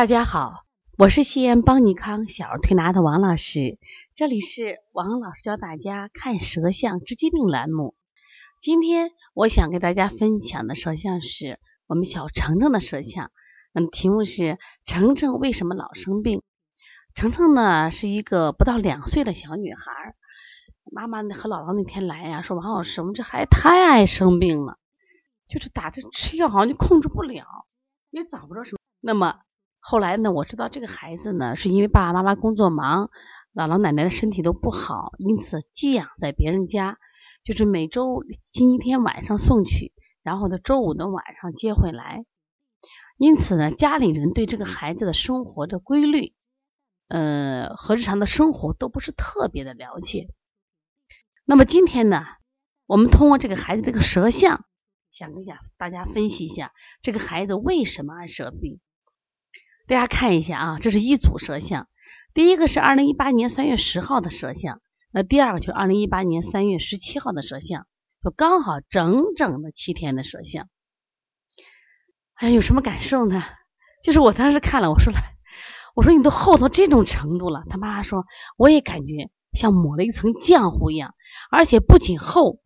大家好，我是西安邦尼康小儿推拿的王老师，这里是王老师教大家看舌象治疾病栏目。今天我想给大家分享的舌象是我们小程程的舌象，嗯，题目是程程为什么老生病？程程呢是一个不到两岁的小女孩，妈妈和姥姥那天来呀，说王老师，我们这孩子太爱生病了，就是打着吃药好像就控制不了，也找不着什么。那么后来呢，我知道这个孩子呢是因为爸爸妈妈工作忙，姥姥奶奶的身体都不好，因此寄养在别人家。就是每周星期天晚上送去，然后呢周五的晚上接回来。因此呢，家里人对这个孩子的生活的规律，呃和日常的生活都不是特别的了解。那么今天呢，我们通过这个孩子这个舌象，想跟下大家分析一下这个孩子为什么爱舌病。大家看一下啊，这是一组舌象，第一个是二零一八年三月十号的舌象。那第二个就是二零一八年三月十七号的舌象，就刚好整整的七天的舌象。哎，有什么感受呢？就是我当时看了，我说了，我说你都厚到这种程度了。他妈妈说，我也感觉像抹了一层浆糊一样，而且不仅厚，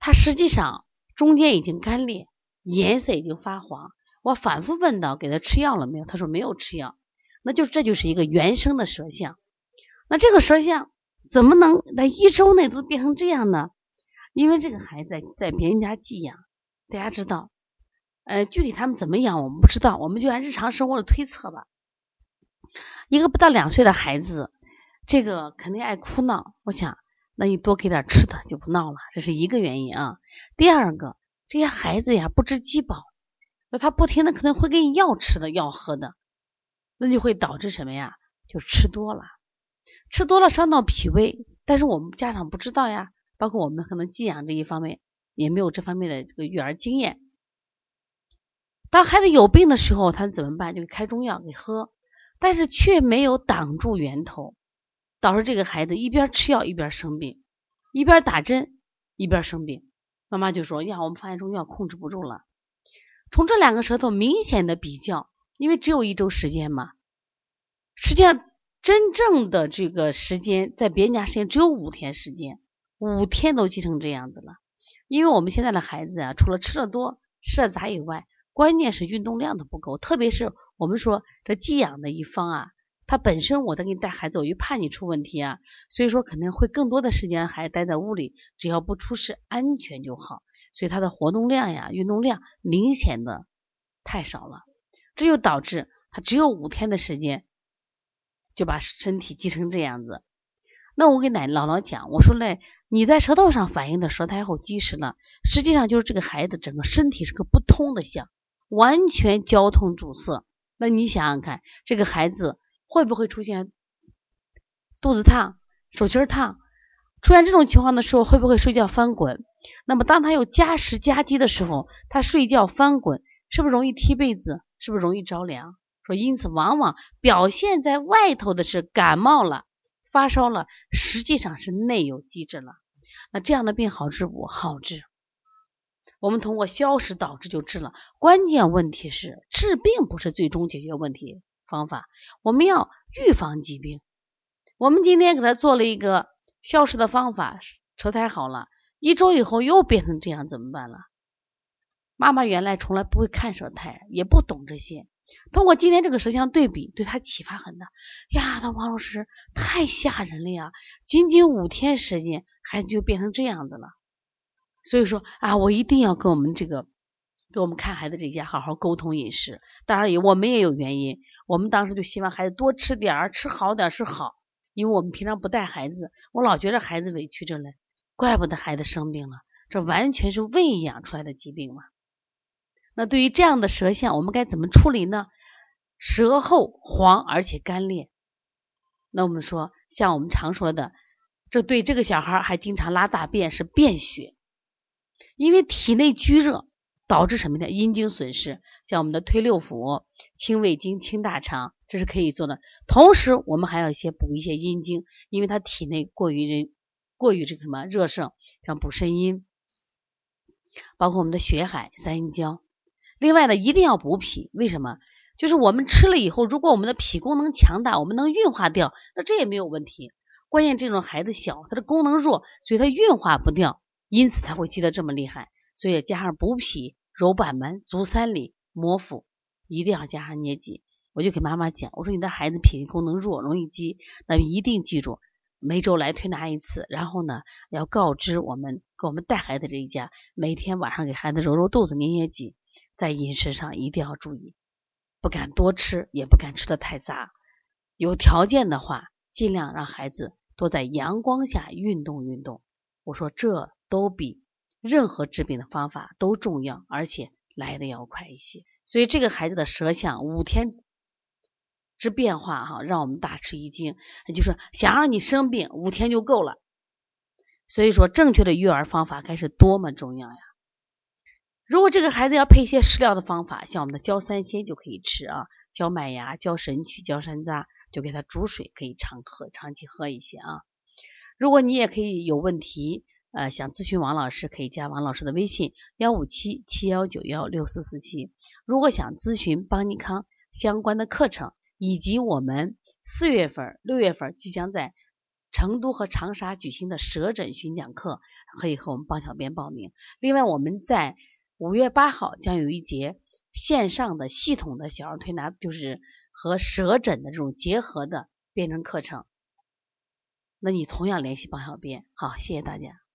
它实际上中间已经干裂，颜色已经发黄。我反复问到，给他吃药了没有？他说没有吃药。那就这就是一个原生的舌象。那这个舌象。怎么能在一周内都变成这样呢？因为这个孩子在别人家寄养，大家知道，呃，具体他们怎么养我们不知道，我们就按日常生活的推测吧。一个不到两岁的孩子，这个肯定爱哭闹，我想，那你多给点吃的就不闹了，这是一个原因啊。第二个，这些孩子呀不知饥饱，他不停的可能会给你要吃的要喝的，那就会导致什么呀？就吃多了。吃多了伤到脾胃，但是我们家长不知道呀，包括我们可能寄养这一方面也没有这方面的这个育儿经验。当孩子有病的时候，他怎么办？就开中药给喝，但是却没有挡住源头，导致这个孩子一边吃药一边生病，一边打针一边生病。妈妈就说：“呀，我们发现中药控制不住了。”从这两个舌头明显的比较，因为只有一周时间嘛，实际上。真正的这个时间，在别人家时间只有五天时间，五天都积成这样子了。因为我们现在的孩子啊，除了吃的多、吃的杂以外，关键是运动量都不够。特别是我们说这寄养的一方啊，他本身我在给你带孩子，我就怕你出问题啊，所以说肯定会更多的时间让孩子待在屋里，只要不出事，安全就好。所以他的活动量呀、运动量明显的太少了，这就导致他只有五天的时间。就把身体积成这样子，那我给奶姥姥讲，我说嘞，你在舌头上反映的舌苔厚积实呢，实际上就是这个孩子整个身体是个不通的象，完全交通阻塞。那你想想看，这个孩子会不会出现肚子烫、手心烫？出现这种情况的时候，会不会睡觉翻滚？那么当他有加湿加积的时候，他睡觉翻滚，是不是容易踢被子？是不是容易着凉？说，因此往往表现在外头的是感冒了、发烧了，实际上是内有积滞了。那这样的病好治不好治？我们通过消食导致就治了。关键问题是治病不是最终解决问题方法，我们要预防疾病。我们今天给他做了一个消食的方法，舌苔好了，一周以后又变成这样，怎么办了？妈妈原来从来不会看舌苔，也不懂这些。通过今天这个舌象对比，对他启发很大呀。他王老师太吓人了呀！仅仅五天时间，孩子就变成这样子了。所以说啊，我一定要跟我们这个给我们看孩子这家好好沟通饮食。当然也我们也有原因，我们当时就希望孩子多吃点儿，吃好点是好。因为我们平常不带孩子，我老觉得孩子委屈着嘞，怪不得孩子生病了，这完全是喂养出来的疾病嘛。那对于这样的舌象，我们该怎么处理呢？舌厚黄而且干裂，那我们说，像我们常说的，这对这个小孩还经常拉大便是便血，因为体内积热导致什么呢？阴经损失，像我们的推六腑、清胃经、清大肠，这是可以做的。同时，我们还要一些补一些阴经，因为他体内过于人过于这个什么热盛，像补肾阴，包括我们的血海、三阴交。另外呢，一定要补脾，为什么？就是我们吃了以后，如果我们的脾功能强大，我们能运化掉，那这也没有问题。关键这种孩子小，他的功能弱，所以他运化不掉，因此他会积得这么厉害。所以加上补脾、揉板门、足三里、摩腹，一定要加上捏脊。我就给妈妈讲，我说你的孩子脾胃功能弱，容易积，那一定记住每周来推拿一次，然后呢要告知我们给我们带孩子这一家，每天晚上给孩子揉揉肚子、捏捏脊，在饮食上一定要注意，不敢多吃，也不敢吃的太杂。有条件的话，尽量让孩子。多在阳光下运动运动，我说这都比任何治病的方法都重要，而且来的要快一些。所以这个孩子的舌象五天之变化哈，让我们大吃一惊。就是想让你生病五天就够了。所以说正确的育儿方法该是多么重要呀！如果这个孩子要配一些食疗的方法，像我们的焦三仙就可以吃啊，焦麦芽、焦神曲、焦山楂，就给他煮水，可以常喝，长期喝一些啊。如果你也可以有问题，呃，想咨询王老师，可以加王老师的微信幺五七七幺九幺六四四七。如果想咨询邦尼康相关的课程，以及我们四月份、六月份即将在成都和长沙举行的舌诊巡讲课，可以和我们邦小编报名。另外，我们在五月八号将有一节线上的系统的小儿推拿，就是和舌诊的这种结合的编程课程。那你同样联系邦小编。好，谢谢大家。